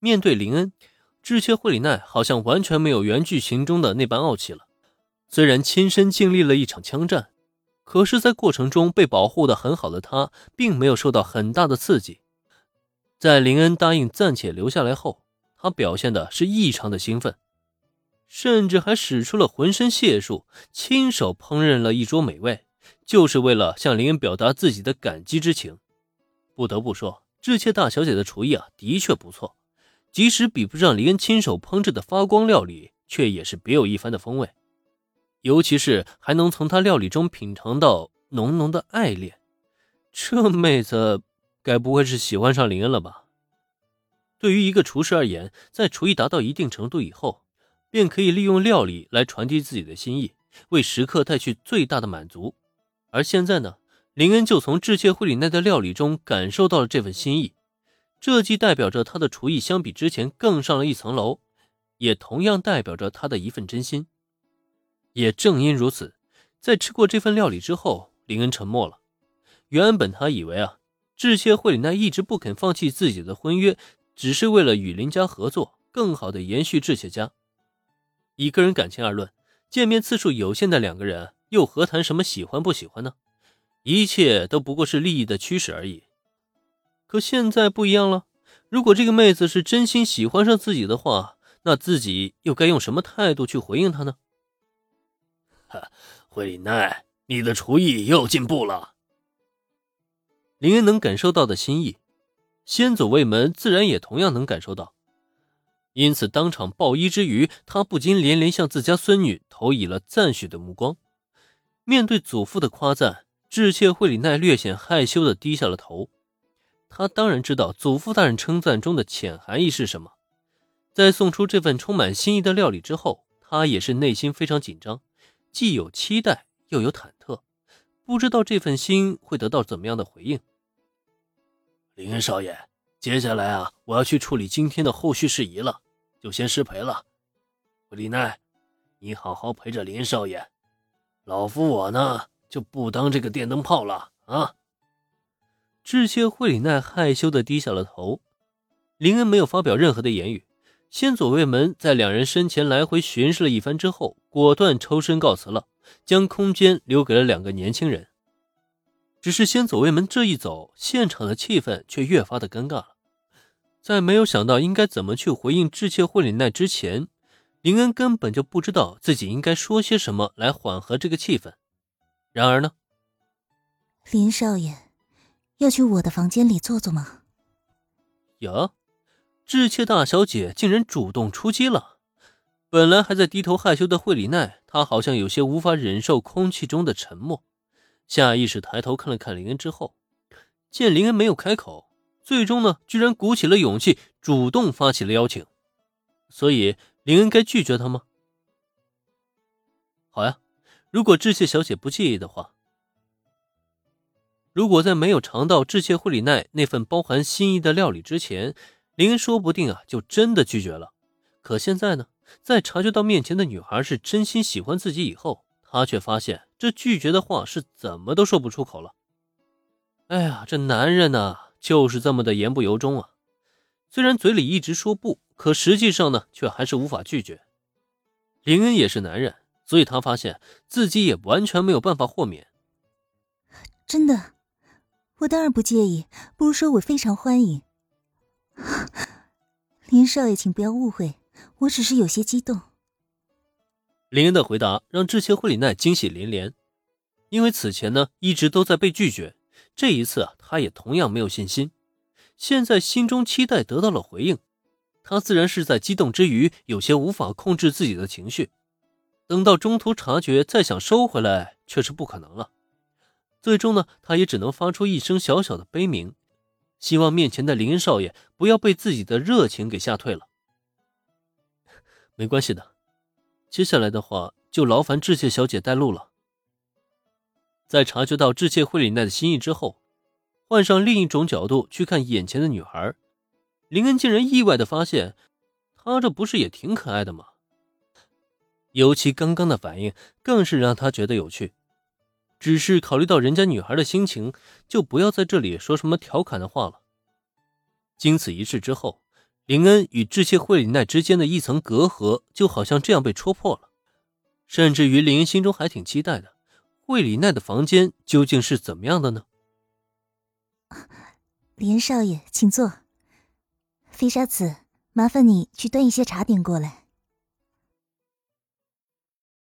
面对林恩，智切惠里奈好像完全没有原剧情中的那般傲气了。虽然亲身经历了一场枪战，可是，在过程中被保护的很好的他，并没有受到很大的刺激。在林恩答应暂且留下来后，他表现的是异常的兴奋，甚至还使出了浑身解数，亲手烹饪了一桌美味，就是为了向林恩表达自己的感激之情。不得不说，智切大小姐的厨艺啊，的确不错，即使比不上林恩亲手烹制的发光料理，却也是别有一番的风味。尤其是还能从他料理中品尝到浓浓的爱恋，这妹子该不会是喜欢上林恩了吧？对于一个厨师而言，在厨艺达到一定程度以后，便可以利用料理来传递自己的心意，为食客带去最大的满足。而现在呢，林恩就从致谢惠里奈的料理中感受到了这份心意，这既代表着他的厨艺相比之前更上了一层楼，也同样代表着他的一份真心。也正因如此，在吃过这份料理之后，林恩沉默了。原本他以为啊，致谢惠里奈一直不肯放弃自己的婚约，只是为了与林家合作，更好的延续致谢家。以个人感情而论，见面次数有限的两个人，又何谈什么喜欢不喜欢呢？一切都不过是利益的驱使而已。可现在不一样了，如果这个妹子是真心喜欢上自己的话，那自己又该用什么态度去回应她呢？哈惠里奈，你的厨艺又进步了。林恩能感受到的心意，先祖卫门自然也同样能感受到，因此当场报衣之余，他不禁连连向自家孙女投以了赞许的目光。面对祖父的夸赞，智切惠里奈略显害羞的低下了头。他当然知道祖父大人称赞中的浅含义是什么。在送出这份充满心意的料理之后，他也是内心非常紧张。既有期待，又有忐忑，不知道这份心会得到怎么样的回应。林少爷，接下来啊，我要去处理今天的后续事宜了，就先失陪了。李奈，你好好陪着林少爷，老夫我呢就不当这个电灯泡了啊。致谢惠里奈害羞的低下了头，林恩没有发表任何的言语。先左卫门在两人身前来回巡视了一番之后，果断抽身告辞了，将空间留给了两个年轻人。只是先左卫门这一走，现场的气氛却越发的尴尬了。在没有想到应该怎么去回应致切惠里奈之前，林恩根本就不知道自己应该说些什么来缓和这个气氛。然而呢，林少爷，要去我的房间里坐坐吗？呀。致歉大小姐竟然主动出击了。本来还在低头害羞的惠里奈，她好像有些无法忍受空气中的沉默，下意识抬头看了看林恩之后，见林恩没有开口，最终呢，居然鼓起了勇气，主动发起了邀请。所以林恩该拒绝他吗？好呀，如果智切小姐不介意的话。如果在没有尝到致谢惠里奈那份包含心意的料理之前，林说不定啊，就真的拒绝了。可现在呢，在察觉到面前的女孩是真心喜欢自己以后，他却发现这拒绝的话是怎么都说不出口了。哎呀，这男人呢，就是这么的言不由衷啊！虽然嘴里一直说不，可实际上呢，却还是无法拒绝。林恩也是男人，所以他发现自己也完全没有办法豁免。真的，我当然不介意，不如说我非常欢迎。林少爷，请不要误会，我只是有些激动。林恩的回答让智切惠里奈惊喜连连，因为此前呢一直都在被拒绝，这一次啊他也同样没有信心。现在心中期待得到了回应，他自然是在激动之余有些无法控制自己的情绪。等到中途察觉再想收回来，却是不可能了。最终呢，他也只能发出一声小小的悲鸣。希望面前的林少爷不要被自己的热情给吓退了。没关系的，接下来的话就劳烦致谢小姐带路了。在察觉到致谢惠里奈的心意之后，换上另一种角度去看眼前的女孩，林恩竟然意外的发现，她这不是也挺可爱的吗？尤其刚刚的反应，更是让他觉得有趣。只是考虑到人家女孩的心情，就不要在这里说什么调侃的话了。经此一事之后，林恩与致谢惠里奈之间的一层隔阂就好像这样被戳破了。甚至于林恩心中还挺期待的，惠里奈的房间究竟是怎么样的呢？林恩少爷，请坐。飞沙子，麻烦你去端一些茶点过来。